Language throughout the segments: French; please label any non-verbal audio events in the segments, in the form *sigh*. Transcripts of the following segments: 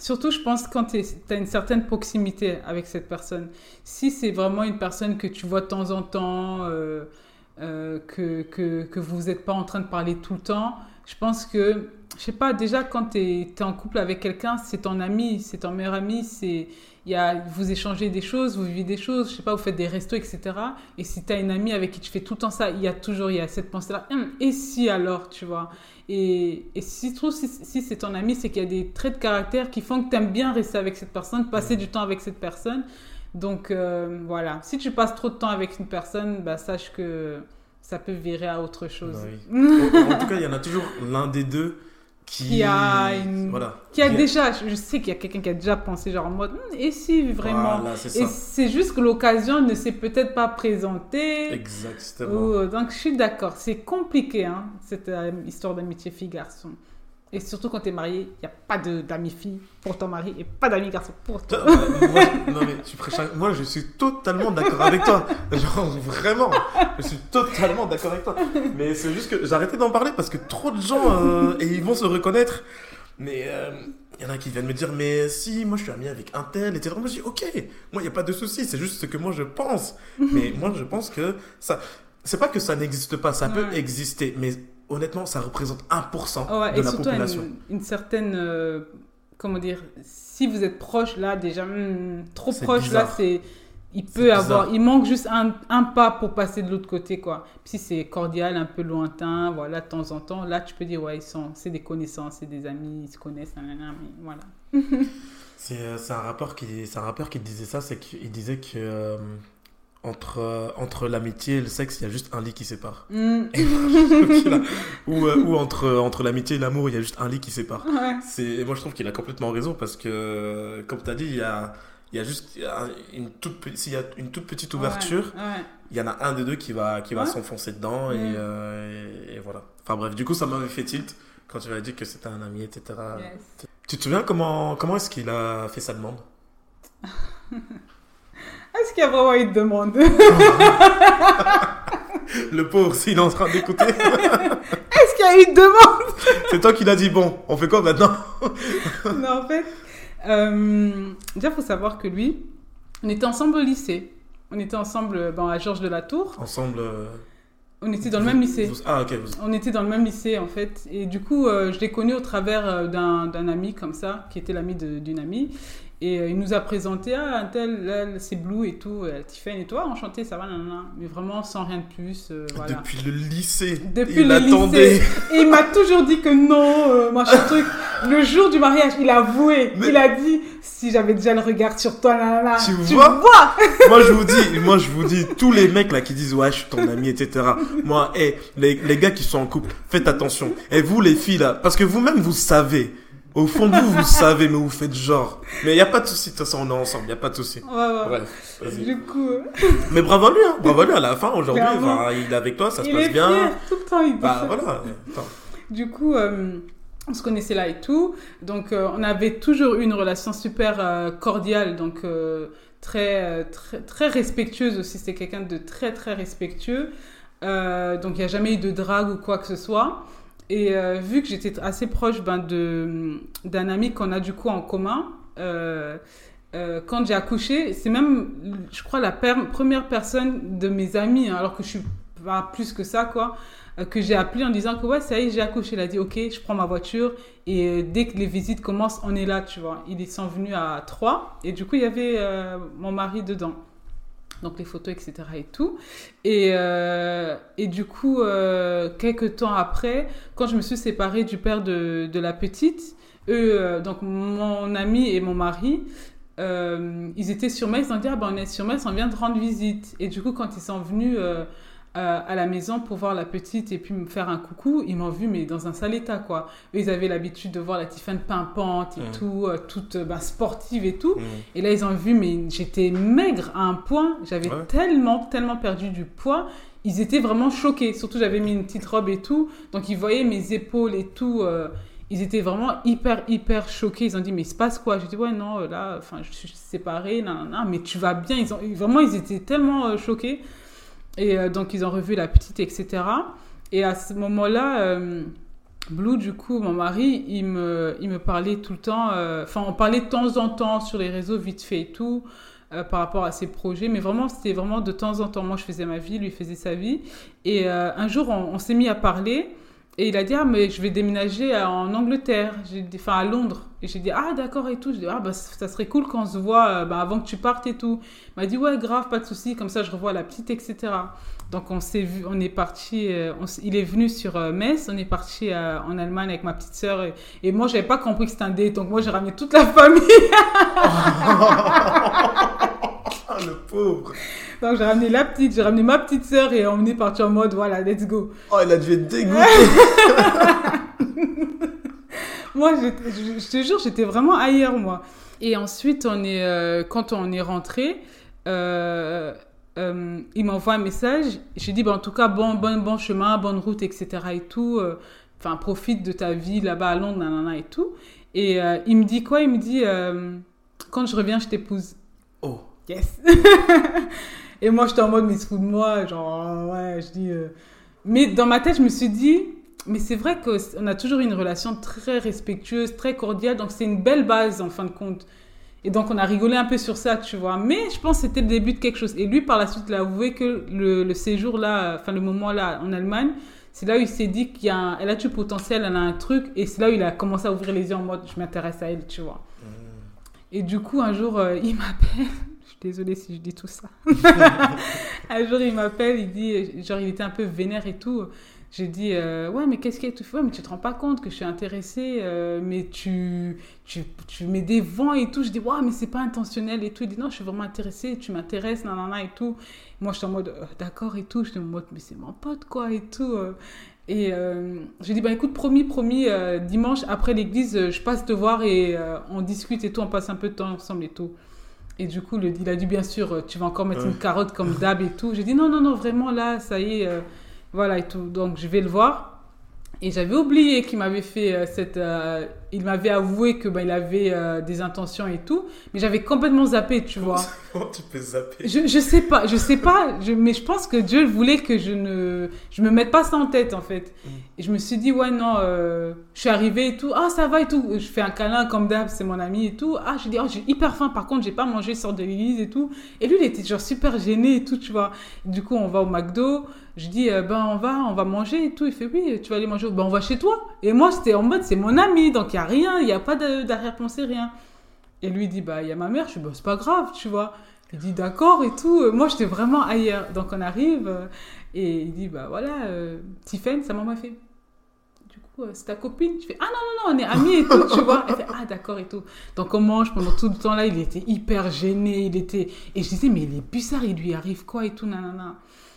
surtout, je pense, quand tu as une certaine proximité avec cette personne. Si c'est vraiment une personne que tu vois de temps en temps, euh, euh, que, que, que, vous n'êtes pas en train de parler tout le temps, je pense que, je sais pas, déjà quand tu es, es, en couple avec quelqu'un, c'est ton ami, c'est ton meilleur ami, c'est y a, vous échangez des choses, vous vivez des choses, je sais pas, vous faites des restos, etc. Et si tu as une amie avec qui tu fais tout le temps ça, il y a toujours il y a cette pensée-là. Hum, et si alors, tu vois? Et, et si tu trouves, si, si c'est ton ami, c'est qu'il y a des traits de caractère qui font que tu aimes bien rester avec cette personne, passer du temps avec cette personne. Donc euh, voilà, si tu passes trop de temps avec une personne, bah, sache que ça peut virer à autre chose. Bah oui. *laughs* en tout cas, il y en a toujours l'un des deux qui, a, une... voilà. qui a déjà, je sais qu'il y a quelqu'un qui a déjà pensé genre en mode, hmm, et si vraiment, voilà, et c'est juste que l'occasion ne s'est peut-être pas présentée. Exactement. donc je suis d'accord, c'est compliqué hein, cette euh, histoire d'amitié fille-garçon. Et surtout quand tu es marié, il n'y a pas d'amis fille pour ton mari et pas d'amis garçon pour toi. moi, non mais tu moi je suis totalement d'accord avec toi. Genre vraiment, je suis totalement d'accord avec toi. Mais c'est juste que j'arrêtais d'en parler parce que trop de gens, euh, et ils vont se reconnaître. Mais il euh, y en a qui viennent me dire, mais si, moi je suis ami avec un tel, etc. Moi je dis, ok, moi il n'y a pas de souci, c'est juste ce que moi je pense. mais moi je pense que ça, c'est pas que ça n'existe pas, ça peut exister, mais honnêtement, ça représente 1% de la population. Une, une certaine. Euh, comment dire Si vous êtes proche, là, déjà, hmm, trop proche, là, c'est. Il peut avoir. Il manque juste un, un, pas pour passer de l'autre côté, quoi. Si c'est cordial, un peu lointain, voilà, de temps en temps, là, tu peux dire, ouais, ils sont. C'est des connaissances, c'est des amis, ils se connaissent, mais voilà. *laughs* c'est un, rappeur qui, un rappeur qui disait ça, c'est qu'il disait que. Euh, entre, euh, entre l'amitié et le sexe, il y a juste un lit qui sépare. Mm. *laughs* ou, euh, ou entre, entre l'amitié et l'amour, il y a juste un lit qui sépare. C'est, et moi, je trouve qu'il a complètement raison parce que, comme tu as dit, il y a, il y a juste une toute, s'il y a une toute petite ouverture, il y en a un des deux qui va, qui va s'enfoncer dedans et, mm. euh, et, voilà. Enfin bref, du coup, ça m'avait fait tilt quand tu m'avais dit que c'était un ami, etc. Tu te souviens comment, comment est-ce qu'il a fait sa demande? *laughs* Est-ce qu'il y a vraiment une demande *laughs* Le pauvre, s'il est en train d'écouter. *laughs* Est-ce qu'il y a une demande *laughs* C'est toi qui l'as dit, bon, on fait quoi maintenant Non, en fait, euh, déjà, il faut savoir que lui, on était ensemble au lycée. On était ensemble ben, à Georges de la Tour. Ensemble euh, On était dans le même lycée. Ah, ok. On était dans le même lycée, en fait. Et du coup, euh, je l'ai connu au travers d'un ami comme ça, qui était l'ami d'une amie. Et euh, il nous a présenté, ah, un tel, c'est Blue et tout, euh, Tiffany et toi, enchanté, ça va, nan, mais vraiment sans rien de plus. Euh, voilà. Depuis le lycée. Depuis il le lycée. Et il m'a toujours dit que non, machin truc. Le jour du mariage, il a avoué, il a dit, si j'avais déjà le regard sur toi, là, là, tu, tu vois, Moi, je vous dis, moi, je vous dis, tous les mecs là qui disent, ouais, je suis ton ami, etc. Moi, hey, les, les gars qui sont en couple, faites attention. Et vous, les filles là, parce que vous-même, vous savez au fond de vous, vous savez, mais vous faites genre. Mais il n'y a pas de souci, de toute façon, on est ensemble, il n'y a pas de souci. Ouais, ouais. Bref, Du coup. Euh, mais bravo à lui, hein. bravo à lui, à la fin, aujourd'hui, il est avec toi, ça se passe bien. Fier, tout le temps, il Bah voilà. Du coup, euh, on se connaissait là et tout. Donc, euh, on avait toujours eu une relation super cordiale, donc très, très, très respectueuse aussi. C'était quelqu'un de très, très respectueux. donc, il n'y a jamais eu de drague ou quoi que ce soit. Et euh, vu que j'étais assez proche ben, d'un ami qu'on a du coup en commun, euh, euh, quand j'ai accouché, c'est même, je crois, la première personne de mes amis, hein, alors que je suis pas plus que ça, quoi, que j'ai appelé en disant que ouais, ça y est, j'ai accouché. Il a dit ok, je prends ma voiture et dès que les visites commencent, on est là, tu vois. Ils sont venus à trois et du coup, il y avait mon mari dedans donc les photos, etc. et tout. Et, euh, et du coup, euh, quelques temps après, quand je me suis séparée du père de, de la petite, eux, euh, donc mon ami et mon mari, ils étaient sur Metz, ils ont dit, ah ben on est sur Metz, on vient de rendre visite. Et du coup, quand ils sont venus euh, à la maison pour voir la petite et puis me faire un coucou, ils m'ont vu mais dans un sale état quoi. ils avaient l'habitude de voir la Tiffany pimpante et mm. tout, euh, toute euh, bah, sportive et tout. Mm. Et là ils ont vu mais j'étais maigre à un point, j'avais tellement tellement perdu du poids. Ils étaient vraiment choqués, surtout j'avais mis une petite robe et tout, donc ils voyaient mes épaules et tout. ils étaient vraiment hyper hyper choqués. Ils ont dit mais il se passe quoi? J'ai dit ouais non là, enfin je suis séparée, non, non, mais tu vas bien. Ils ont vraiment ils étaient tellement choqués. Et euh, donc, ils ont revu la petite, etc. Et à ce moment-là, euh, Blue, du coup, mon mari, il me, il me parlait tout le temps, euh, enfin, on parlait de temps en temps sur les réseaux, vite fait et tout, par rapport à ses projets, mais vraiment, c'était vraiment de temps en temps. Moi, je faisais ma vie, lui faisait sa vie. Et un jour, on, s'est mis à parler, et il a dit, ah, mais je vais déménager en Angleterre, enfin, à Londres. Et j'ai dit, ah, d'accord et tout. Je dis, ah, bah, ça serait cool qu'on se voit bah, avant que tu partes et tout. Il m'a dit, ouais, grave, pas de souci, comme ça, je revois la petite, etc. Donc on s'est vu, on est parti, euh, il est venu sur euh, Metz, on est parti euh, en Allemagne avec ma petite sœur et, et moi j'avais pas compris que c'était un date, donc moi j'ai ramené toute la famille. *laughs* le pauvre. Donc j'ai ramené la petite, j'ai ramené ma petite sœur et on est parti en mode voilà, let's go. Oh, il a dû être dégoûté. *laughs* moi, je, je, te jure, j'étais vraiment ailleurs moi. Et ensuite, on est, quand on est rentré, euh, il m'envoie un message. Je dis, bah, en tout cas, bon, bon, bon chemin, bonne route, etc. et tout. Euh, enfin, profite de ta vie là-bas à Londres, nanana et tout. Et euh, il me dit quoi? Il me dit, quand je reviens, je t'épouse. Oh. Yes. *laughs* et moi, j'étais en mode, mais se fout de moi. Genre, ouais, je dis. Mais dans ma tête, je me suis dit, mais c'est vrai qu'on a toujours une relation très respectueuse, très cordiale. Donc, c'est une belle base, en fin de compte. Et donc, on a rigolé un peu sur ça, tu vois. Mais je pense que c'était le début de quelque chose. Et lui, par la suite, il a avoué que le, séjour là, enfin, le moment là, en Allemagne, c'est là où il s'est dit qu'elle a, elle a du potentiel, elle a un truc. Et c'est là où il a commencé à ouvrir les yeux en mode, je m'intéresse à elle, tu vois. Mmh. Et du coup, un jour, euh, il *laughs* m'appelle. Désolée si je dis tout ça. *laughs* *laughs* un jour, il m'appelle, il dit, genre, il était un peu vénère et tout. J'ai dit, euh, ouais, mais qu'est-ce qu'il y a tout ouais, mais tu te rends pas compte que je suis intéressée, euh, mais tu, tu, tu, mets des vents et tout. Je dis, ouais, mais c'est pas intentionnel et tout. Il dit, non, je suis vraiment intéressée, tu m'intéresses, nanana et tout. Moi, je suis en mode, euh, d'accord et tout. Je suis en mode, mais c'est mon pote, quoi, et tout. Et j'ai dit, bah écoute, promis, promis, dimanche après l'église, je passe te voir et on discute et tout, on passe un peu de temps ensemble et tout. Et du coup, le, il a dit, bien sûr, tu vas encore mettre une carotte comme d'hab et tout. J'ai dit, non, non, non, vraiment, là, ça y est voilà et tout. Donc je vais le voir. Et j'avais oublié qu'il m'avait fait euh, cette. Euh, il m'avait avoué que bah, il avait euh, des intentions et tout, mais j'avais complètement zappé, tu vois. Comment tu peux zapper je, je sais pas, je sais pas, je, mais je pense que Dieu voulait que je ne, je me mette pas ça en tête en fait. Mm. Et je me suis dit ouais non, je suis arrivée et tout, ah ça va et tout, je fais un câlin comme d'hab, c'est mon ami et tout. Ah je dis oh j'ai hyper faim, par contre j'ai pas mangé sort de l'église et tout. Et lui il était genre super gêné et tout, tu vois. du coup on va au McDo. Je dis, euh, ben on va, on va manger et tout. Il fait, oui, tu vas aller manger. Ben on va chez toi. Et moi, c'était en mode, c'est mon ami, donc il n'y a rien, il n'y a pas d'arrière-pensée, rien. Et lui, dit, bah il y a ma mère. Je dis, bah c'est pas grave, tu vois. Il dit, d'accord et tout. Moi, j'étais vraiment ailleurs. Donc on arrive euh, et il dit, bah voilà, euh, Tiffen, ça m'a fait. Du coup, c'est ta copine? Je fais, ah non, non, non, on est amis et tout, tu vois. Elle fait, ah d'accord et tout. Donc on mange pendant tout le temps là. Il était hyper gêné. Il était. Et je disais, mais il est bizarre, il lui arrive quoi et tout, nanana.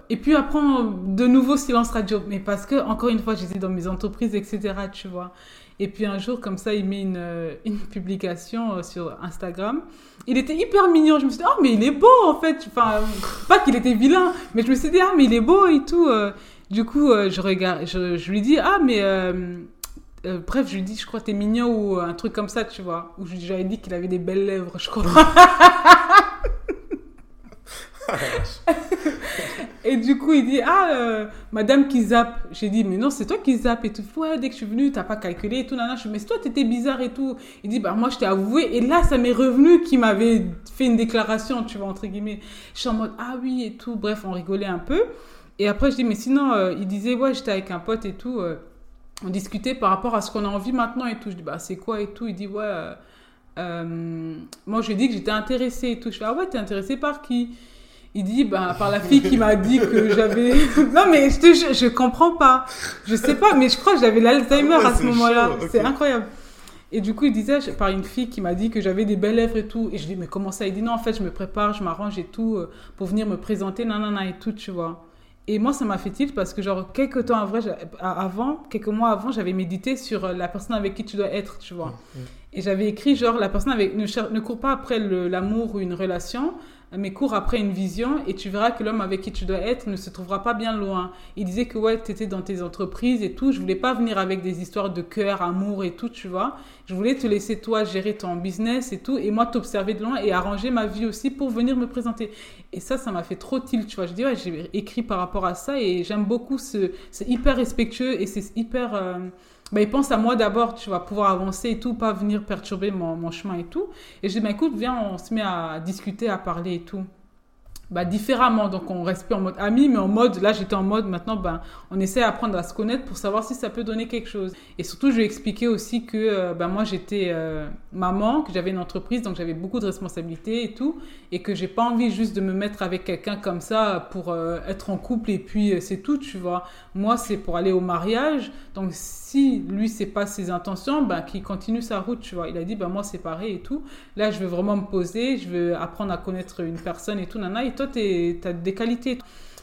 Et puis après, de nouveau, silence radio. Mais parce que, encore une fois, j'étais dans mes entreprises, etc., tu vois. Et puis un jour, comme ça, il met une, euh, une publication euh, sur Instagram. Il était hyper mignon. Je me suis dit, oh, mais il est beau, en fait. Enfin, pas qu'il était vilain, mais je me suis dit, ah, mais il est beau et tout. Euh. Du coup, je, regarde, je, je, lui dis, ah, mais. bref, je lui dis, je crois que t'es mignon ou un truc comme ça, tu vois. Ou j'avais dit qu'il avait des belles lèvres, je crois. *laughs* et du coup, il dit Ah, euh, madame qui zappe. J'ai dit Mais non, c'est toi qui zappe et tout. Ouais, dès que je suis venue, t'as pas calculé et tout. Nana. Je dis Mais toi, t'étais bizarre et tout. Il dit Bah, moi, je t'ai avoué. Et là, ça m'est revenu qu'il m'avait fait une déclaration, tu vois, entre guillemets. Je suis en mode Ah oui et tout. Bref, on rigolait un peu. Et après, je dis Mais sinon, euh, il disait Ouais, j'étais avec un pote et tout. Euh, on discutait par rapport à ce qu'on a envie maintenant et tout. Je dis Bah, c'est quoi et tout? Il dit Ouais. moi, je lui ai dit que j'étais intéressée et tout. Je fais Ah ouais, t'es intéressée par qui? Il dit, bah, par la fille qui m'a dit que j'avais. *laughs* non, mais je te je, je comprends pas. Je sais pas, mais je crois que j'avais l'Alzheimer à ce moment-là. C'est incroyable. Et du coup, il disait, par une fille qui m'a dit que j'avais des belles lèvres et tout. Et je dis, mais comment ça? Il dit, non, en fait, je me prépare, je m'arrange et tout euh, pour venir me présenter, nanana et tout, tu vois. Et moi, ça m'a fait tilt parce que, genre, quelques temps avant, quelques mois avant, j'avais médité sur euh, la personne avec qui tu dois être, tu vois. Et j'avais écrit, genre, la personne avec. Ne, ne court pas après l'amour ou une relation, mais cours après une vision et tu verras que l'homme avec qui tu dois être ne se trouvera pas bien loin. Il disait que ouais, tu étais dans tes entreprises et tout. Je voulais pas venir avec des histoires de cœur, amour et tout, tu vois. Je voulais te laisser toi gérer ton business et tout et moi t'observer de loin et arranger ma vie aussi pour venir me présenter. Et ça, ça m'a fait trop tilt, tu vois. Je dis ouais, j'ai écrit par rapport à ça et j'aime beaucoup ce, c'est hyper respectueux et c'est hyper. Euh, bah, il pense à moi d'abord, tu vas pouvoir avancer et tout, pas venir perturber mon, chemin et tout. Et je dis, bah, écoute, viens, on se met à discuter, à parler et tout bah, différemment. Donc, on reste plus en mode ami, mais en mode, là, j'étais en mode, maintenant, ben, on essaie d'apprendre à se connaître pour savoir si ça peut donner quelque chose. Et surtout, je lui ai expliqué aussi que euh, ben, moi, j'étais euh, maman, que j'avais une entreprise, donc j'avais beaucoup de responsabilités et tout, et que j'ai pas envie juste de me mettre avec quelqu'un comme ça pour euh, être en couple et puis c'est tout, tu vois. Moi, c'est pour aller au mariage. Donc, si lui, c'est pas ses intentions, ben, qu'il continue sa route, tu vois. Il a dit, ben, moi, c'est pareil et tout. Là, je veux vraiment me poser, je veux apprendre à connaître une personne et tout, nana. Et toi, tu as des qualités.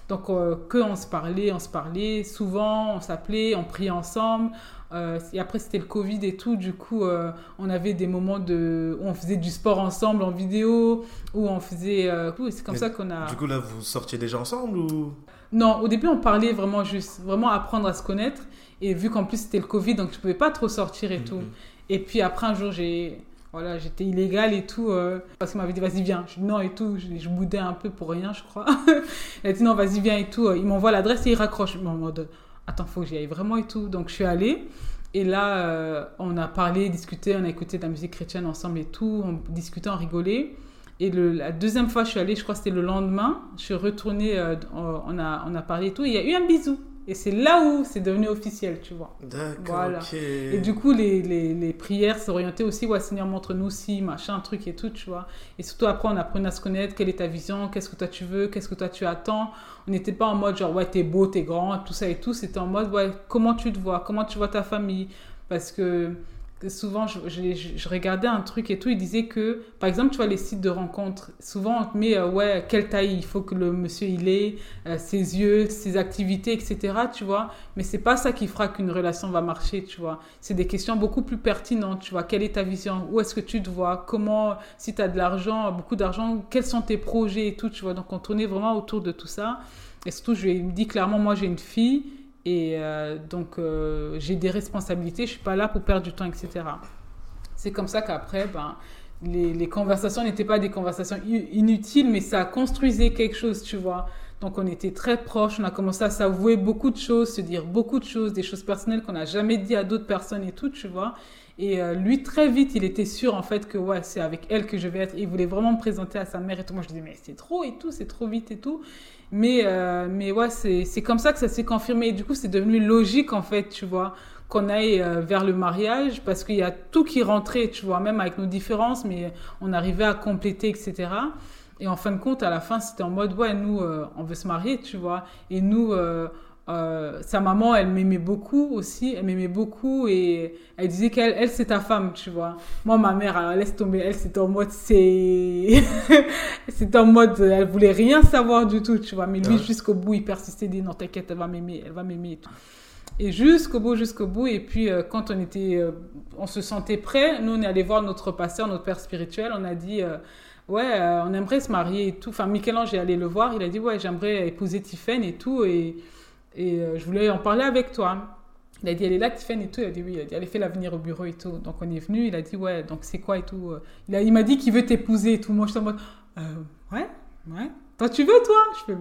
Donc, euh, que on se parlait, on se parlait. Souvent, on s'appelait, on priait ensemble. Euh, et après, c'était le Covid et tout. Du coup, euh, on avait des moments de, où on faisait du sport ensemble en vidéo, où on faisait. c'est comme ça qu'on a. Du coup, là, vous sortiez déjà ensemble ou? Non, au début, on parlait vraiment juste, vraiment apprendre à se connaître. Et vu qu'en plus, c'était le Covid, donc je pouvais pas trop sortir et mm, tout. Mm. Et puis après, un jour, j'ai voilà, j'étais illégale et tout. Euh, parce qu'il m'avait dit, vas-y, viens. Je dis non et tout. Je, boudais un peu pour rien, je crois. *laughs* il a dit, non, vas-y, viens et tout. Il m'envoie l'adresse et il raccroche. en mode, attends, faut que j'y aille vraiment et tout. Donc, je suis allée. Et là, euh, on a parlé, discuté, on a écouté de la musique chrétienne ensemble et tout. On discutait, on rigolait. Et la deuxième fois, je suis allée, je crois que c'était le lendemain. Je suis retournée, euh, on, a, on a parlé et tout. Il y a eu un bisou. Et c'est là où c'est devenu officiel, tu vois. D'accord. Voilà. Et du coup, les, les, les prières s'orientaient aussi, ouais, Seigneur, montre-nous si, machin, truc et tout, tu vois. Et surtout, après, on apprenait à se connaître, quelle est ta vision, qu'est-ce que toi tu veux, qu'est-ce que toi tu attends. On n'était pas en mode genre, ouais, t'es beau, t'es grand, tout ça et tout. C'était en mode, ouais, comment tu te vois, comment tu vois ta famille. Parce que souvent, je, je, regardais un truc et tout, il disait que, par exemple, tu vois, les sites de rencontres, souvent on te met, euh, ouais, quelle taille il faut que le monsieur il ait, euh, ses yeux, ses activités, etc., tu vois. Mais c'est pas ça qui fera qu'une relation va marcher, tu vois. C'est des questions beaucoup plus pertinentes, tu vois. Quelle est ta vision? Où est-ce que tu te vois? Comment, si tu as de l'argent, beaucoup d'argent, quels sont tes projets et tout, tu vois. Donc on tournait vraiment autour de tout ça. Et surtout, je lui ai dit clairement, moi j'ai une fille et euh, donc, euh, j'ai des responsabilités, je suis pas là pour perdre du temps, etc. C'est comme ça qu'après, ben, les conversations n'étaient pas des conversations inutiles, mais ça construisait quelque chose, tu vois. Donc, on était très proches, on a commencé à s'avouer beaucoup de choses, se dire beaucoup de choses, des choses personnelles qu'on n'a jamais dit à d'autres personnes et tout, tu vois. Et euh, lui, très vite, il était sûr, en fait, que ouais, c'est avec elle que je vais être. Il voulait vraiment me présenter à sa mère et tout. Moi, je disais, mais c'est trop et tout, c'est trop vite et tout. Mais, euh, mais ouais, c'est comme ça que ça s'est confirmé. Et du coup, c'est devenu logique, en fait, tu vois, qu'on aille euh, vers le mariage parce qu'il y a tout qui rentrait, tu vois, même avec nos différences, mais on arrivait à compléter, etc. Et en fin de compte, à la fin, c'était en mode, ouais, nous, euh, on veut se marier, tu vois. Et nous, euh, sa maman, elle m'aimait beaucoup aussi, elle m'aimait beaucoup et elle disait qu'elle, elle, c'est ta femme, tu vois. Moi, ma mère, elle laisse tomber, elle, c'était en mode, c'est, *laughs* c'était en mode, elle voulait rien savoir du tout, tu vois. Mais lui, jusqu'au bout, il persistait, dit non, t'inquiète, elle va m'aimer, elle va m'aimer et tout. Et jusqu'au bout, jusqu'au bout. Et puis, euh, quand on était, euh, on se sentait prêt, nous, on est allé voir notre pasteur, notre père spirituel, on a dit, ouais, on aimerait se marier et tout. Enfin, Michel-Ange est allé le voir, il a dit, ouais, j'aimerais épouser Tiffen et tout. Et, et euh, je voulais en parler avec toi. Il a dit, elle est là, Tiffany et tout. Il a dit, oui, il a dit, allez, fais-la venir au bureau et tout. Donc, on est venu. Il a dit, ouais, donc c'est quoi et tout. Il, a, il m'a dit qu'il veut t'épouser et tout. Moi, je suis en mode, euh, ouais, ouais. Toi, tu veux, toi? Je fais,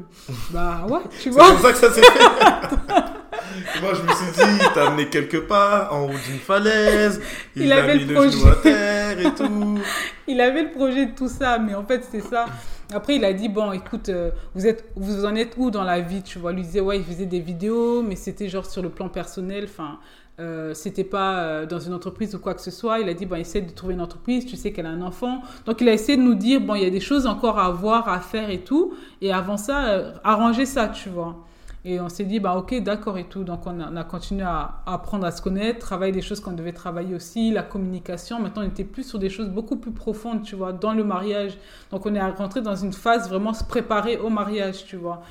bah ouais, tu vois. C'est comme ça que ça s'est fait. *laughs* Moi, je me suis dit, il t'a amené quelque part, en haut d'une falaise. Il, il avait mis le, projet. genou à terre *laughs* il avait le projet de tout ça, mais en fait, c'est ça. Après, il a dit, bon, écoute, euh, vous, êtes, vous en êtes où dans la vie Tu vois, lui disait, ouais, il faisait des vidéos, mais c'était genre sur le plan personnel. Enfin, euh, c'était pas euh, dans une entreprise ou quoi que ce soit. Il a dit, bon, essaie de trouver une entreprise, tu sais qu'elle a un enfant. Donc, il a essayé de nous dire, bon, il y a des choses encore à voir, à faire et tout. Et avant ça, euh, arranger ça, tu vois. Et on s'est dit, bah ok, d'accord et tout. Donc on a, continué à, apprendre à se connaître, travailler des choses qu'on devait travailler aussi, la communication. Maintenant, on était plus sur des choses beaucoup plus profondes, tu vois, dans le mariage. Donc on est rentré dans une phase vraiment se préparer au mariage, tu vois.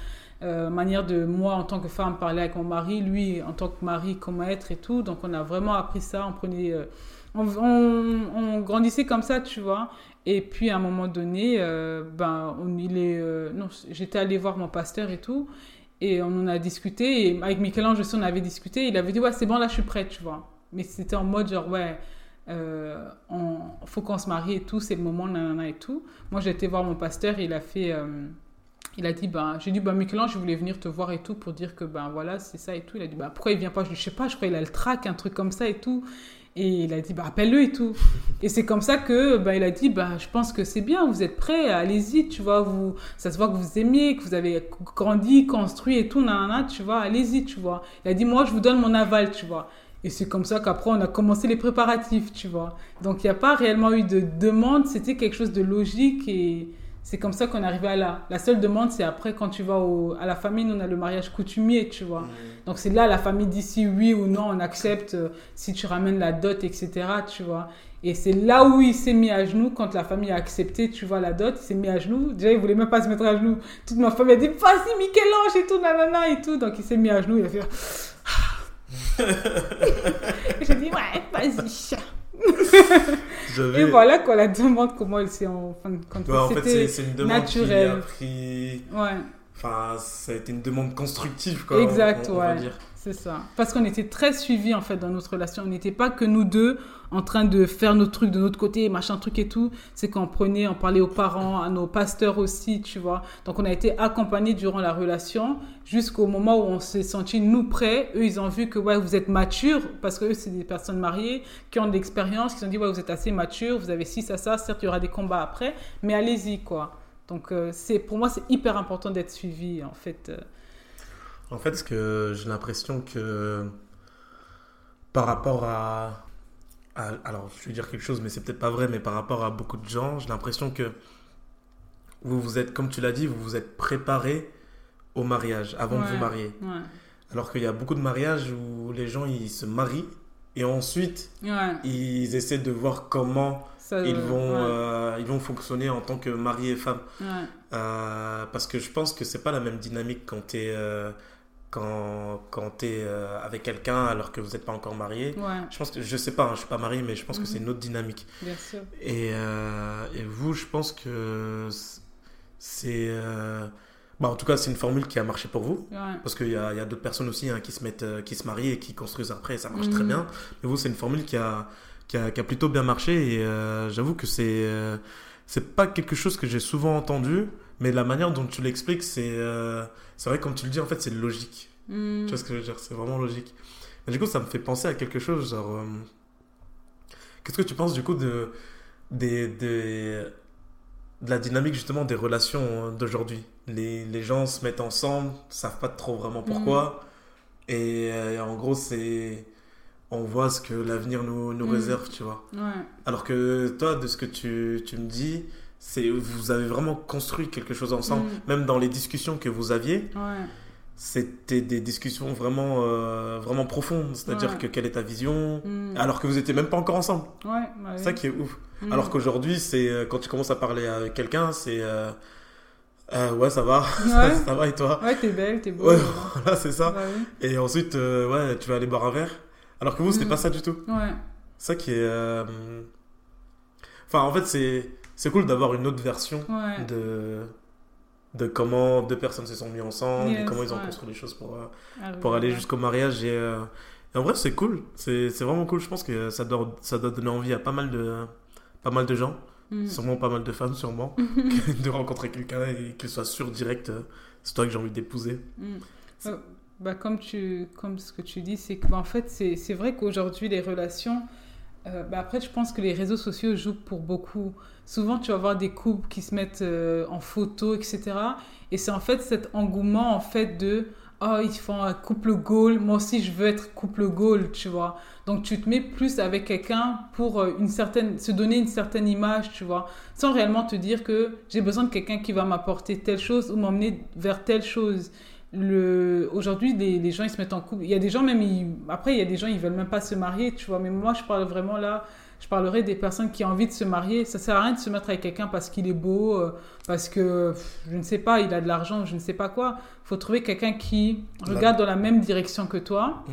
Euh, manière de moi en tant que femme parler avec mon mari, lui en tant que mari comment être et tout. Donc on a vraiment appris ça. On prenait, euh, on, grandissait comme ça, tu vois. Et puis à un moment donné, euh, ben il est, non, j'étais allée voir mon pasteur et tout. Et on en a discuté. Et avec Michel-Ange aussi, on avait discuté. Il avait dit, ouais, c'est bon, là, je suis prête, tu vois. Mais c'était en mode genre, ouais, euh, faut qu'on se marie et tout, c'est le moment, nanana et tout. Moi, j'ai été voir mon pasteur, il a fait, euh, il a dit, ben, j'ai dit, ben, Michel-Ange, je voulais venir te voir et tout pour dire que, ben, voilà, c'est ça et tout. Il a dit, ben, pourquoi il vient pas? Je dis, je sais pas, je crois qu'il a le trac, un truc comme ça et tout. Et il a dit, bah, appelle-le et tout. *laughs* Et c'est comme ça que, bah, il a dit, bah, je pense que c'est bien, vous êtes prêts, allez-y, tu vois, vous, ça se voit que vous aimez, que vous avez grandi, construit et tout, nanana, tu vois, allez-y, tu vois. Il a dit, moi, je vous donne mon aval, tu vois. Et c'est comme ça qu'après, on a commencé les préparatifs, tu vois. Donc, il n'y a pas réellement eu de demande, c'était quelque chose de logique et c'est comme ça qu'on est arrivé à là. La seule demande, c'est après quand tu vas au, à la famille, nous on a le mariage coutumier, tu vois. Donc c'est là la famille dit si oui ou non, on accepte euh, si tu ramènes la dot, etc. Tu vois. Et c'est là où il s'est mis à genoux quand la famille a accepté, tu vois, la dot. Il s'est mis à genoux. Déjà, il voulait même pas se mettre à genoux. Toute ma famille a dit vas-y, Michel-Ange et tout, nanana et tout. Donc il s'est mis à genoux. Il a fait. *laughs* J'ai dit ouais, vas-y *laughs* et voilà quoi, la demande, comment elle s'est en fin de compte. en fait, c'est une demande naturelle. qui a pris. Ouais. Enfin, ça a été une demande constructive, quoi. Exact, ouais. C'est ça. Parce qu'on était très suivis, en fait, dans notre relation. On n'était pas que nous deux en train de faire nos trucs de notre côté, machin truc et tout. C'est qu'on prenait, on parlait aux parents, à nos pasteurs aussi, tu vois. Donc, on a été accompagnés durant la relation jusqu'au moment où on s'est senti, nous, prêts. Eux, ils ont vu que, ouais, vous êtes matures, parce que eux, c'est des personnes mariées qui ont de l'expérience, qui ont dit, ouais, vous êtes assez matures, vous avez ci, ça, ça. Certes, il y aura des combats après, mais allez-y, quoi. Donc, euh, pour moi, c'est hyper important d'être suivi, en fait. Euh. En fait, ce que j'ai l'impression que par rapport à, alors je vais dire quelque chose, mais c'est peut-être pas vrai, mais par rapport à beaucoup de gens, j'ai l'impression que vous vous êtes, comme tu l'as dit, vous vous êtes préparé au mariage avant de vous marier. Alors qu'il y a beaucoup de mariages où les gens ils se marient et ensuite ils essaient de voir comment ils, vont, euh, ils vont fonctionner en tant que mari et femme. Euh, parce que je pense que c'est pas la même dynamique quand tu es euh, quand, quand tu es euh, avec quelqu'un alors que vous n'êtes pas encore marié. Je pense que, je sais pas, hein, je suis pas marié, mais je pense que c'est mhm. une autre dynamique. Bien sûr. Et, euh, et vous, je pense que c'est. Euh, bah, en tout cas, c'est une formule qui a marché pour vous. Parce qu'il y a, y a d'autres personnes aussi hein, qui, se mettent, qui se marient et qui construisent après, et ça marche très mhm. bien. Mais vous, c'est une formule qui a, qui a, qui a, plutôt bien marché. Et j'avoue que c'est c'est pas quelque chose que j'ai souvent entendu. Mais la manière dont tu l'expliques, c'est euh, c'est vrai, comme tu le dis, en fait, c'est logique. Hmm. Tu vois ce que je veux dire? C'est vraiment logique. Mais du coup, ça me fait penser à quelque chose, genre... Euh, qu'est-ce que tu penses, du coup, de, des, des, de la dynamique, justement, des relations d'aujourd'hui? Les, les, gens se mettent ensemble, savent pas trop vraiment pourquoi. Hmm. Et, euh, en gros, c'est... On voit ce que l'avenir nous, nous hmm. réserve, tu vois? Ouais. Alors que toi, de ce que tu, tu me dis c'est vous avez vraiment construit quelque chose ensemble mm. même dans les discussions que vous aviez. C'était des discussions vraiment euh, vraiment profondes. C'est-à-dire que quelle est ta vision mm. alors que vous étiez même pas encore ensemble. Ouais, c'est ça qui est ouf. Mm. alors qu'aujourd'hui c'est euh, quand tu commences à parler avec quelqu'un c'est euh, ouais ça va. *laughs* Ça va et toi? Ouais t'es belle t'es beau. *laughs* Voilà c'est ça. Bah et ensuite ouais tu vas aller boire un verre. Alors que vous c'était pas ça du tout. Ouais. Ça qui est enfin en fait c'est c'est cool d'avoir une autre version de, de comment deux personnes se sont mis ensemble, et comment ils ont construit les choses pour, euh, ah pour aller jusqu'au mariage. Euh, et, en vrai, c'est cool. C'est vraiment cool. Je pense que ça doit, ça doit donner envie à pas mal de, pas mal de gens. Mm. Sûrement pas mal de femmes, sûrement. *laughs* *laughs* de rencontrer quelqu'un et qu'il soit sûr direct, euh, c'est toi que j'ai envie d'épouser. Mm. Bah, comme, tu, comme ce que tu dis, c'est que bah, en fait, c'est vrai qu'aujourd'hui, les relations euh, bah, après, je pense que les réseaux sociaux jouent pour beaucoup. Souvent, tu vas voir des couples qui se mettent euh, en photo, etc. Et c'est en fait cet engouement en fait de oh ils font un couple goal, moi aussi je veux être couple goal, tu vois. Donc tu te mets plus avec quelqu'un pour euh, une certaine, se donner une certaine image, tu vois, sans réellement te dire que j'ai besoin de quelqu'un qui va m'apporter telle chose ou m'emmener vers telle chose le aujourd'hui les, les, gens ils se mettent en couple. Il y a des gens même après il y a des gens ils veulent même pas se marier tu vois. Mais moi je parle vraiment là je parlerai des personnes qui ont envie de se marier. Ça sert à rien de se mettre avec quelqu'un parce qu'il est beau euh, parce que je ne sais pas il a de l'argent je ne sais pas quoi. Faut trouver quelqu'un qui regarde dans la même direction que toi mm.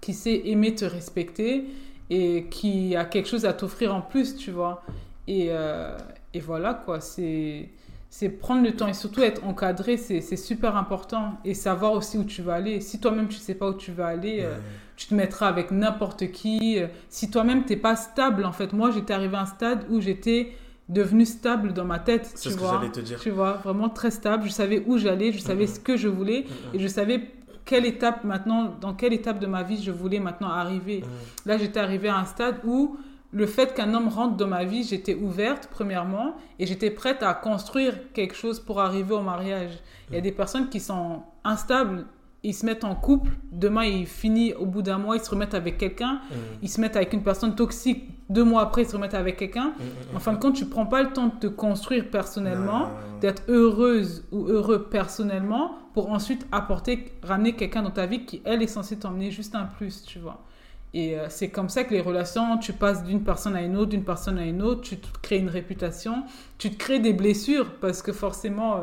qui sait aimer te respecter et qui a quelque chose à t'offrir en plus tu vois. Et, euh, et voilà quoi. C'est c'est prendre le temps et surtout être encadré, c'est super important. Et savoir aussi où tu vas aller. Si toi-même, tu ne sais pas où tu vas aller, euh, tu te mettras avec n'importe qui. Si toi-même, tu n'es pas stable, en fait. Moi, j'étais arrivé à un stade où j'étais devenu stable dans ma tête. C'est ce vois, que j'allais te dire. Tu vois, vraiment très stable. Je savais où j'allais, je savais ce que je voulais et je savais quelle étape maintenant, dans quelle étape de ma vie je voulais maintenant arriver. Là, j'étais arrivée à un stade où le fait qu'un homme rentre dans ma vie, j'étais ouverte, premièrement, et j'étais prête à construire quelque chose pour arriver au mariage. Il y a des personnes qui sont instables, ils se mettent en couple, demain ils finissent, au bout d'un mois, ils se remettent avec quelqu'un, Mm. ils se mettent avec une personne toxique, deux mois après, ils se remettent avec quelqu'un. Mm, En fin de compte, tu prends pas le temps de te construire personnellement, d'être heureuse ou heureux personnellement, pour ensuite apporter, ramener quelqu'un dans ta vie qui, elle, est censée t'emmener juste un plus, tu vois. Et euh, c'est comme ça que les relations, tu passes d'une personne à une autre, d'une personne à une autre, tu te crées une réputation, tu te crées des blessures, parce que forcément, euh,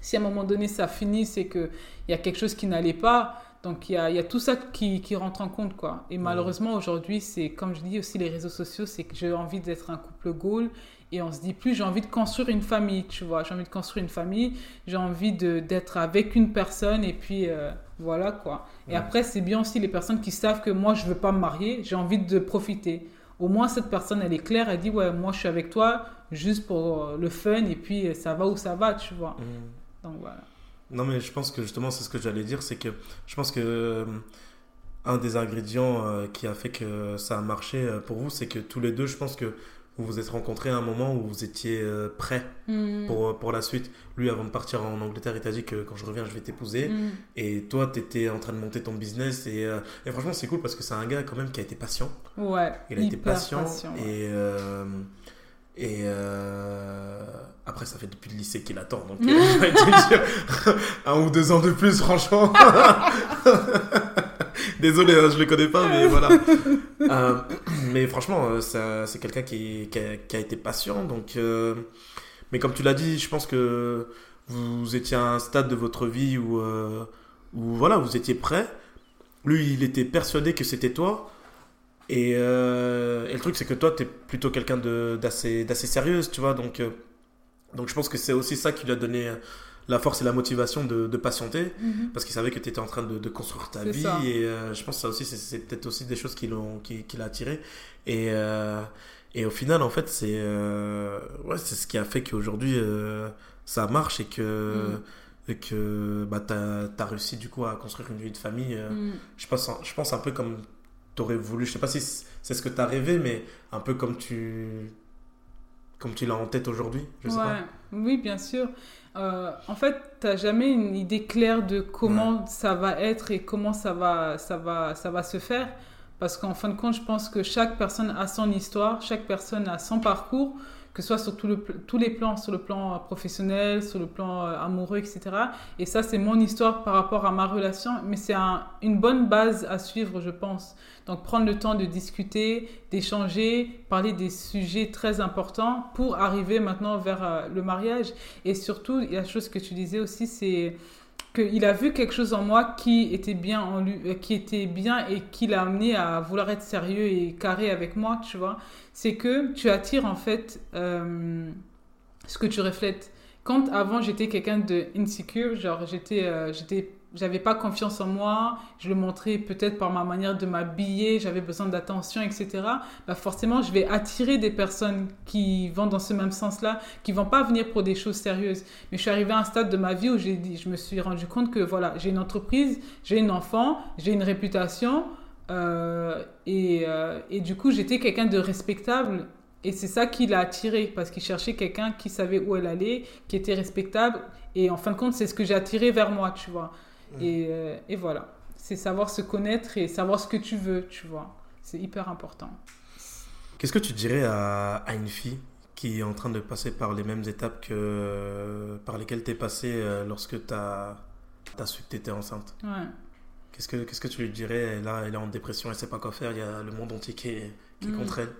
si à un moment donné ça finit, c'est qu'il y a quelque chose qui n'allait pas. Donc il y a, il y a tout ça qui, qui rentre en compte, quoi. Et malheureusement, aujourd'hui, c'est, comme je dis aussi, les réseaux sociaux, c'est que j'ai envie d'être un couple goal. Et on se dit plus, j'ai envie de construire une famille, tu vois. J'ai envie de construire une famille, j'ai envie d'être avec une personne, et puis euh, voilà, quoi. Et Ouais. après, c'est bien aussi les personnes qui savent que moi, je veux pas me marier, j'ai envie de profiter. Au moins, cette personne, elle est claire, elle dit, ouais, moi, je suis avec toi juste pour euh, le fun, et puis euh, ça va où ça va, tu vois. Mm. Donc voilà. Non, mais je pense que justement, c'est ce que j'allais dire, c'est que je pense que euh, un des ingrédients euh, qui a fait que ça a marché euh, pour vous, c'est que tous les deux, je pense que vous vous êtes rencontrés à un moment où vous étiez euh, prêts Mm. pour, euh, pour la suite. Lui, avant de partir en Angleterre, il t'a dit que quand je reviens, je vais t'épouser. Mm. Et toi, tu étais en train de monter ton business. Et, euh, et franchement, c'est cool parce que c'est un gars quand même qui a été patient. Ouais. Il a été patient. ouais. Et, euh, et après, ça fait depuis le lycée qu'il attend. Donc, *laughs* je vais te dire, *laughs* un ou deux ans de plus, franchement. *laughs* *laughs* Désolé, hein, je le connais pas, mais voilà. Euh, mais franchement, euh, c'est quelqu'un qui, a, été patient. Donc, euh, mais comme tu l'as dit, je pense que vous étiez à un stade de votre vie où, où voilà, vous étiez prêt. Lui, il était persuadé que c'était toi. Et, le truc, c'est que toi, tu es plutôt quelqu'un d'assez sérieuse, tu vois. Donc, donc je pense que c'est aussi ça qui lui a donné la force et la motivation de, de patienter. Mhm. Parce qu'il savait que tu étais en train de, de construire ta vie. ça. Et euh, je pense que ça aussi, c'est- peut-être aussi des choses qui l'ont qui, qui l'a attiré. Et, euh, et au final, en fait, c'est euh, ouais, c'est ce qui a fait qu'aujourd'hui, ça marche et que, Mm. et que bah, tu as, réussi du coup à construire une vie de famille. Mm. je pense, je pense un peu comme tu aurais voulu. Je sais pas si c'est ce que tu as rêvé, mais un peu comme tu, comme tu l'as en tête aujourd'hui. Je sais Ouais. pas. Oui, bien sûr. Euh, en fait, tu n'as jamais une idée claire de comment ça va être et comment ça va, ça va, ça va se faire. Parce qu'en fin de compte, je pense que chaque personne a son histoire, chaque personne a son parcours, que ce soit sur tous les plans, sur le plan euh, professionnel, sur le plan euh, amoureux, etc. Et ça, c'est mon histoire par rapport à ma relation, mais c'est un- une bonne base à suivre, je pense. Donc, prendre le temps de discuter, d'échanger, parler des sujets très importants pour arriver maintenant vers euh, le mariage. Et surtout, la chose que tu disais aussi, c'est qu'il a vu quelque chose en moi qui était bien en lui, euh, qui était bien et qui l'a amené à vouloir être sérieux et carré avec moi, tu vois. C'est que tu attires en fait euh, ce que tu reflètes. Quand avant j'étais quelqu'un de insecure, genre j'étais, euh, j'étais, j'avais pas confiance en moi, je le montrais peut-être par ma manière de m'habiller, j'avais besoin d'attention, etc. Bah forcément, je vais attirer des personnes qui vont dans ce même sens-là, qui vont pas venir pour des choses sérieuses. Mais je suis arrivée à un stade de ma vie où j'ai dit, je me suis rendu compte que voilà, j'ai une entreprise, j'ai une enfant, j'ai une réputation, euh, et, euh, et du coup, j'étais quelqu'un de respectable. Et c'est ça qui l'a attiré, parce qu'il cherchait quelqu'un qui savait où elle allait, qui était respectable. Et en fin de compte, c'est ce que j'ai attiré vers moi, tu vois. Et, euh, et voilà. C'est savoir se connaître et savoir ce que tu veux, tu vois. C'est hyper important. Qu'est-ce que tu dirais à, à une fille qui est en train de passer par les mêmes étapes que par lesquelles tu es passé euh, lorsque tu as, su que tu étais enceinte? Ouais. Qu'est-ce que Qu'est-ce que tu lui dirais? Là, elle est en dépression, elle sait pas quoi faire, il y a le monde entier qui est, qui est Mm. contre elle.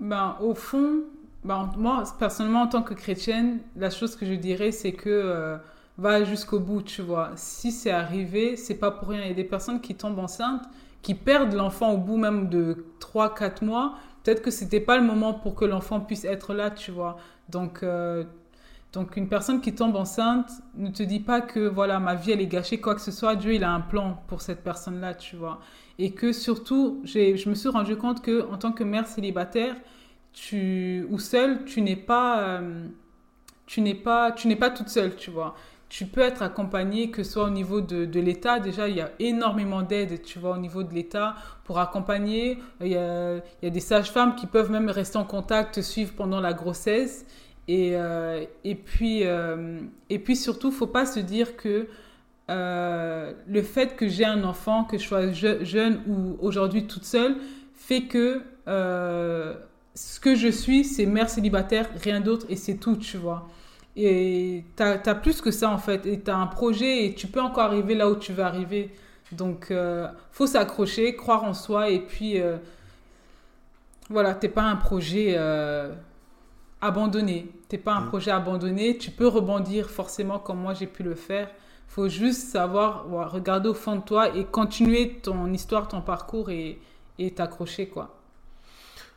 Ben, au fond, ben, moi, personnellement, en tant que chrétienne, la chose que je dirais, c'est que euh, va jusqu'au bout, tu vois. Si c'est arrivé, c'est pas pour rien. Il y a des personnes qui tombent enceintes, qui perdent l'enfant au bout même de 3-4 mois. Peut-être que c'était pas le moment pour que l'enfant puisse être là, tu vois. Donc, euh, donc, une personne qui tombe enceinte ne te dit pas que, voilà, ma vie, elle est gâchée, quoi que ce soit. Dieu, il a un plan pour cette personne-là, tu vois. Et que surtout, je me suis rendu compte que en tant que mère célibataire, tu, ou seul, tu n'es pas, tu n'es pas, tu n'es pas toute seule, tu vois tu peux être accompagné, que ce soit au niveau de, de l'État. Déjà, il y a énormément d'aides, tu vois, au niveau de l'État pour accompagner. Il y a, il y a des sages-femmes qui peuvent même rester en contact, suivre pendant la grossesse. Et, euh, et, puis, euh, et puis surtout, faut pas se dire que euh, le fait que j'ai un enfant, que je sois jeune ou aujourd'hui toute seule, fait que ce que je suis, c'est mère célibataire, rien d'autre, et c'est tout, tu vois. Et tu as, plus que ça, en fait. Et tu as un projet et tu peux encore arriver là où tu veux arriver. Donc, euh, faut s'accrocher, croire en soi. Et puis, euh, voilà, t'es pas un projet euh, abandonné. T'es pas un mm. projet abandonné. Tu peux rebondir forcément comme moi j'ai pu le faire. faut juste savoir regarder au fond de toi et continuer ton histoire, ton parcours et t'accrocher, quoi.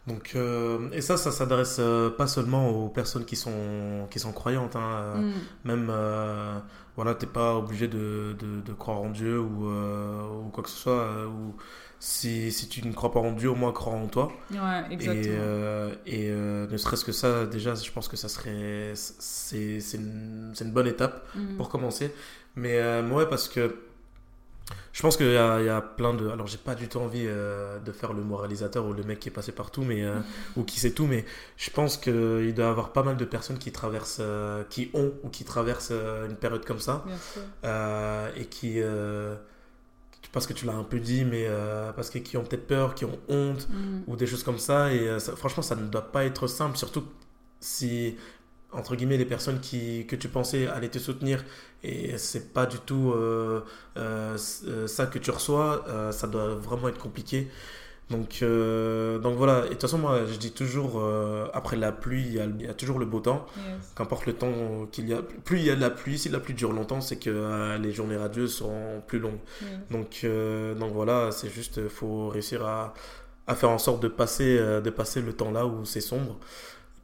Donc, euh, et ça, ça s'adresse euh, pas seulement aux personnes qui sont, qui sont croyantes. Hein, euh, mm. Même, voilà, t'es pas obligé de, de, croire en Dieu ou, ou quoi que ce soit. ou si, si, tu ne crois pas en Dieu, au moins crois en toi. Ouais, exactement. Et, et ne serait-ce que ça, déjà, je pense que ça serait. C'est une, une, bonne étape mm. pour commencer. Mais ouais, parce que je pense qu'il y, y, a plein de. Alors, j'ai pas du tout envie euh, de faire le moralisateur ou le mec qui est passé partout, mais, euh, ou qui sait tout, mais je pense qu'il doit y avoir pas mal de personnes qui traversent, euh, qui ont ou qui traversent une période comme ça. et qui. parce que tu l'as un peu dit, mais parce que qui ont peut-être peur, qui ont honte, mm. ou des choses comme ça. Et franchement, ça ne doit pas être simple, surtout si entre guillemets, les personnes qui, que tu pensais allaient te soutenir et c'est pas du tout euh, euh, euh, ça que tu reçois, ça doit vraiment être compliqué. Donc, donc voilà, et de toute façon, moi je dis toujours, après la pluie, il y, a, il y, a, toujours le beau temps. Qu'importe le temps qu'il y a, plus il y a de la pluie, si la pluie dure longtemps, c'est que les journées radieuses seront plus longues. Donc, donc voilà, c'est juste, il faut réussir à, à, faire en sorte de passer, de passer le temps là où c'est sombre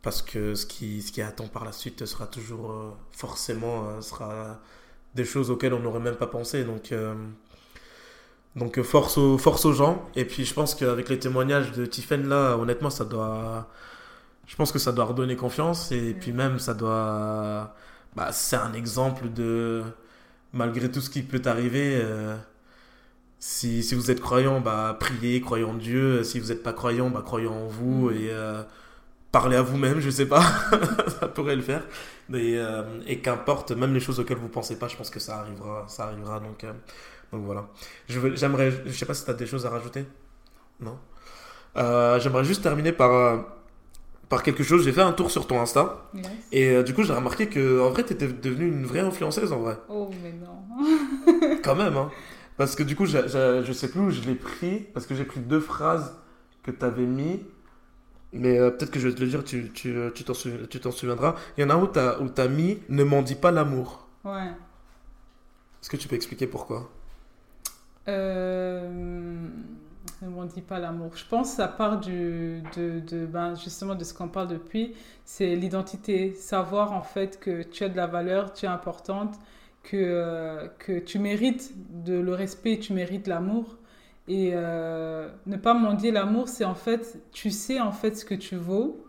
parce que ce qui, ce qui attend par la suite sera toujours euh, forcément euh, sera des choses auxquelles on n'aurait même pas pensé. Donc, euh, donc force, aux, force aux gens. Et puis je pense qu'avec les témoignages de Tiffen là, honnêtement, ça doit. Je pense que ça doit redonner confiance. Et puis même, ça doit. Bah, c'est un exemple de. Malgré tout ce qui peut arriver. si, si, vous êtes croyant, bah, priez, croyez en Dieu. Si vous n'êtes pas croyant, bah, croyez en vous. Mm. Et parler à vous-même, je sais pas, *laughs* ça pourrait le faire. Mais, euh, et qu'importe, même les choses auxquelles vous pensez pas, je pense que ça arrivera, ça arrivera. Donc, euh, donc voilà. J'aimerais, je sais pas si tu as des choses à rajouter. Non? Euh, j'aimerais juste terminer par par quelque chose. J'ai fait un tour sur ton Insta et du coup j'ai remarqué que en vrai tu étais devenue une vraie influenceuse en vrai. Oh mais non. *laughs* *laughs* Quand même hein. Parce que du coup je, je sais plus où je l'ai pris parce que j'ai pris deux phrases que tu avais mis mais euh, peut-être que je vais te le dire, tu, tu, euh, tu t'en souviendras. Il y en a où tu as, où as mis Ne m'en dis pas l'amour. Ouais. Est-ce que tu peux expliquer pourquoi? Euh, Ne m'en dis pas l'amour. Je pense que ça part du, de, de ben, justement de ce qu'on parle depuis. C'est l'identité. Savoir en fait que tu as de la valeur, tu es importante, que, euh, que tu mérites de le respect, tu mérites l'amour. Et euh, ne pas mendier l'amour, c'est en fait, tu sais en fait ce que tu vaux,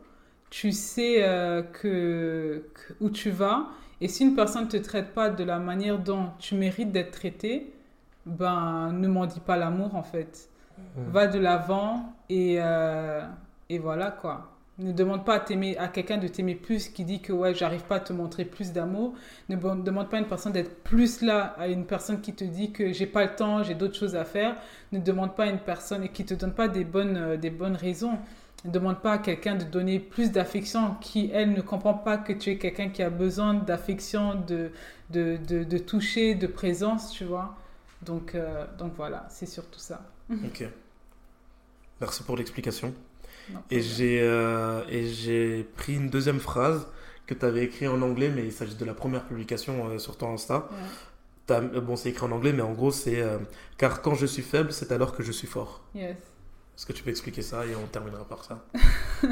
tu sais euh, que, où tu vas. Et si une personne ne te traite pas de la manière dont tu mérites d'être traité, ben ne mendie pas l'amour en fait. Mmh. Va de l'avant et, euh, et voilà quoi. Ne demande pas à, à quelqu'un de t'aimer plus qui dit que ouais, j'arrive pas à te montrer plus d'amour. Ne demande pas à une personne d'être plus là à une personne qui te dit que j'ai pas le temps, j'ai d'autres choses à faire. Ne demande pas à une personne qui te donne pas des bonnes, euh, des bonnes raisons. Ne demande pas à quelqu'un de donner plus d'affection qui, elle, ne comprend pas que tu es quelqu'un qui a besoin d'affection, de, de, de, de, toucher, de présence, tu vois. Donc, euh, donc voilà, c'est surtout ça. Ok. Merci pour l'explication et j'ai euh, et j'ai pris une deuxième phrase que tu avais écrit en anglais, mais il s'agit de la première publication euh, sur ton Insta. Euh, bon, c'est écrit en anglais, mais en gros, c'est car quand je suis faible, c'est alors que je suis fort. Yes. Est-ce que tu peux expliquer ça et on terminera par ça? *laughs*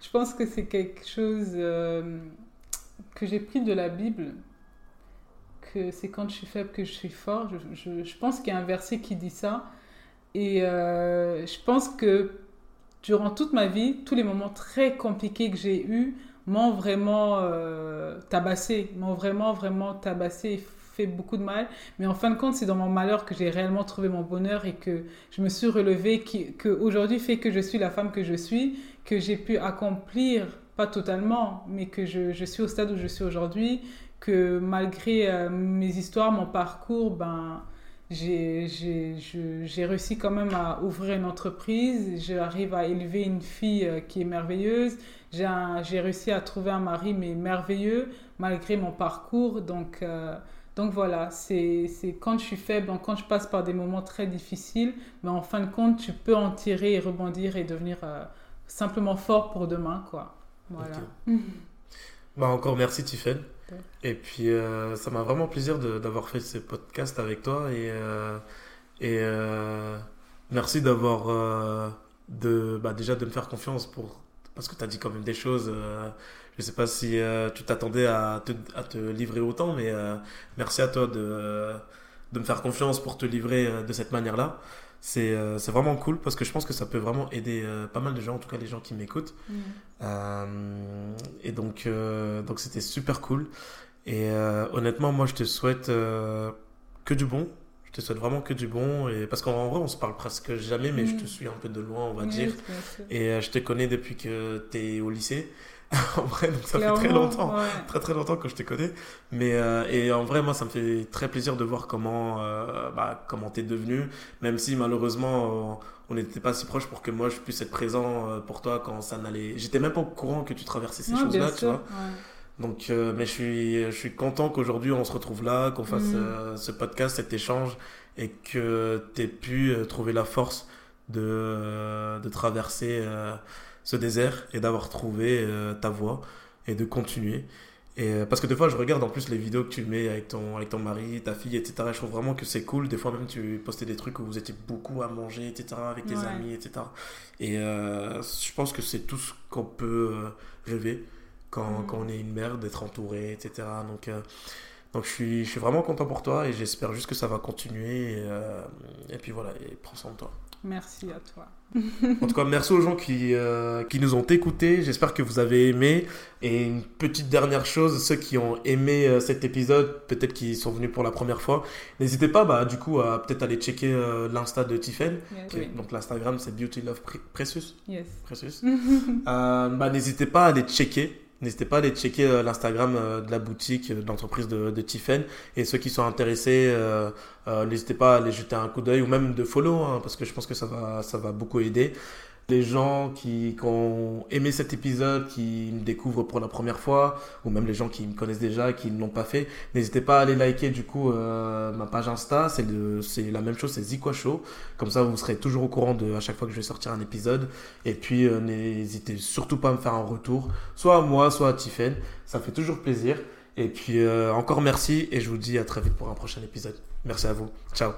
Je pense que c'est quelque chose que j'ai pris de la Bible, que c'est quand je suis faible que je suis fort. Je, je, je pense qu'il y a un verset qui dit ça. Et je pense que durant toute ma vie, tous les moments très compliqués que j'ai eus m'ont vraiment tabassé, m'ont vraiment, vraiment tabassé fait beaucoup de mal. Mais en fin de compte, c'est dans mon malheur que j'ai réellement trouvé mon bonheur et que je me suis relevée, qui, que aujourd'hui fait que je suis la femme que je suis, que j'ai pu accomplir, pas totalement, mais que je, je suis au stade où je suis aujourd'hui, que malgré euh, mes histoires, mon parcours, ben, j'ai réussi quand même à ouvrir une entreprise, j'arrive à élever une fille euh, qui est merveilleuse, j'ai réussi à trouver un mari mais merveilleux malgré mon parcours. Donc, euh, donc voilà, c'est quand je suis faible, quand je passe par des moments très difficiles, mais en fin de compte, tu peux en tirer et rebondir et devenir euh, simplement fort pour demain, quoi. Voilà. bah encore merci Tiffen. Et puis euh, ça m'a vraiment plaisir d'avoir fait ce podcast avec toi et, euh, et merci d'avoir de bah, déjà de me faire confiance pour parce que tu as dit quand même des choses je sais pas si euh, tu t'attendais à te, à te, livrer autant, mais euh, merci à toi de, de me faire confiance pour te livrer euh, de cette manière-là. C'est vraiment cool parce que je pense que ça peut vraiment aider pas mal de gens, en tout cas les gens qui m'écoutent. Mm. et donc donc c'était super cool. Et honnêtement, moi je te souhaite que du bon. Je te souhaite vraiment que du bon. Et... Parce qu'en vrai, on se parle presque jamais, mais je te mm. suis un peu de loin, on va dire. Et je te connais depuis que tu es au lycée. *laughs* en vrai, donc ça fait très longtemps, très très longtemps que je te connais. Mais euh, et en vrai, moi, ça me fait très plaisir de voir comment euh, bah, comment t'es devenu, même si malheureusement euh, on n'était pas si proche pour que moi je puisse être présent euh, pour toi quand ça n'allait. J'étais même pas au courant que tu traversais ces choses-là, tu vois. Donc, mais je suis je suis content qu'aujourd'hui on se retrouve là, qu'on fasse mm. ce podcast, cet échange, et que tu aies pu trouver la force de de traverser ce désert et d'avoir trouvé euh, ta voie et de continuer. Et, euh, parce que des fois, je regarde en plus les vidéos que tu mets avec ton, avec ton mari, ta fille, etc. je trouve vraiment que c'est cool. Des fois, même, tu postais des trucs où vous étiez beaucoup à manger, etc. avec tes amis, etc. Et euh, je pense que c'est tout ce qu'on peut rêver quand, mm. quand, on est une mère, d'être entouré, etc. Donc, donc je, suis, je suis vraiment content pour toi et j'espère juste que ça va continuer. Et, et puis voilà, et prends soin de toi. Merci à toi. en tout cas, merci aux gens qui, euh, qui nous ont écoutés. J'espère que vous avez aimé. Et une petite dernière chose, ceux qui ont aimé euh, cet épisode, peut-être qui sont venus pour la première fois, n'hésitez pas, bah, du coup, à peut-être aller checker euh, l'insta de Tiffen. Donc l'Instagram, c'est Beauty Love Precious. Yes. Precious. *laughs* bah, n'hésitez pas à aller checker. N'hésitez pas à aller checker euh, l'Instagram euh, de la boutique, euh, de l'entreprise de, Tiffen. Et ceux qui sont intéressés, n'hésitez pas à aller jeter un coup d'œil ou même de follow, hein, parce que je pense que ça va, ça va beaucoup aider les gens qui, ont aimé cet épisode, qui me découvrent pour la première fois, ou même les gens qui me connaissent déjà, qui ne l'ont pas fait, n'hésitez pas à aller liker du coup euh, ma page Insta, c'est la même chose, c'est Zikwa Show. Comme ça, vous serez toujours au courant de à chaque fois que je vais sortir un épisode. Et puis, euh, n'hésitez surtout pas à me faire un retour, soit à moi, soit à Tiffen. Ça fait toujours plaisir. Et puis, euh, encore merci et je vous dis à très vite pour un prochain épisode. Merci à vous. Ciao.